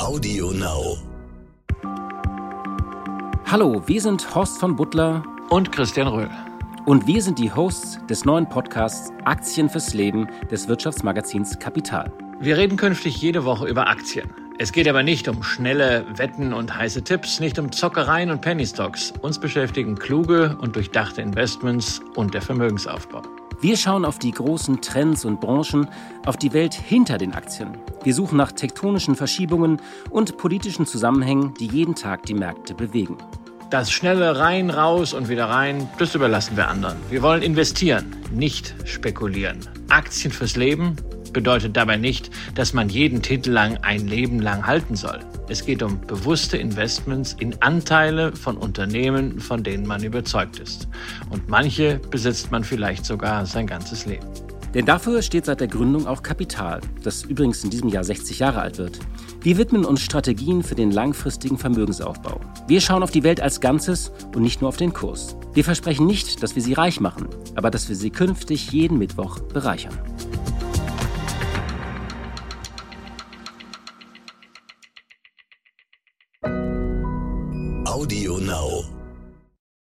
Audio Now. Hallo, wir sind Horst von Butler und Christian Röhl. Und wir sind die Hosts des neuen Podcasts Aktien fürs Leben des Wirtschaftsmagazins Kapital. Wir reden künftig jede Woche über Aktien. Es geht aber nicht um schnelle Wetten und heiße Tipps, nicht um Zockereien und Penny Stocks. Uns beschäftigen kluge und durchdachte Investments und der Vermögensaufbau. Wir schauen auf die großen Trends und Branchen, auf die Welt hinter den Aktien. Wir suchen nach tektonischen Verschiebungen und politischen Zusammenhängen, die jeden Tag die Märkte bewegen. Das schnelle rein, raus und wieder rein, das überlassen wir anderen. Wir wollen investieren, nicht spekulieren. Aktien fürs Leben bedeutet dabei nicht, dass man jeden Titel lang ein Leben lang halten soll. Es geht um bewusste Investments in Anteile von Unternehmen, von denen man überzeugt ist. Und manche besitzt man vielleicht sogar sein ganzes Leben. Denn dafür steht seit der Gründung auch Kapital, das übrigens in diesem Jahr 60 Jahre alt wird. Wir widmen uns Strategien für den langfristigen Vermögensaufbau. Wir schauen auf die Welt als Ganzes und nicht nur auf den Kurs. Wir versprechen nicht, dass wir sie reich machen, aber dass wir sie künftig jeden Mittwoch bereichern. Audio Now.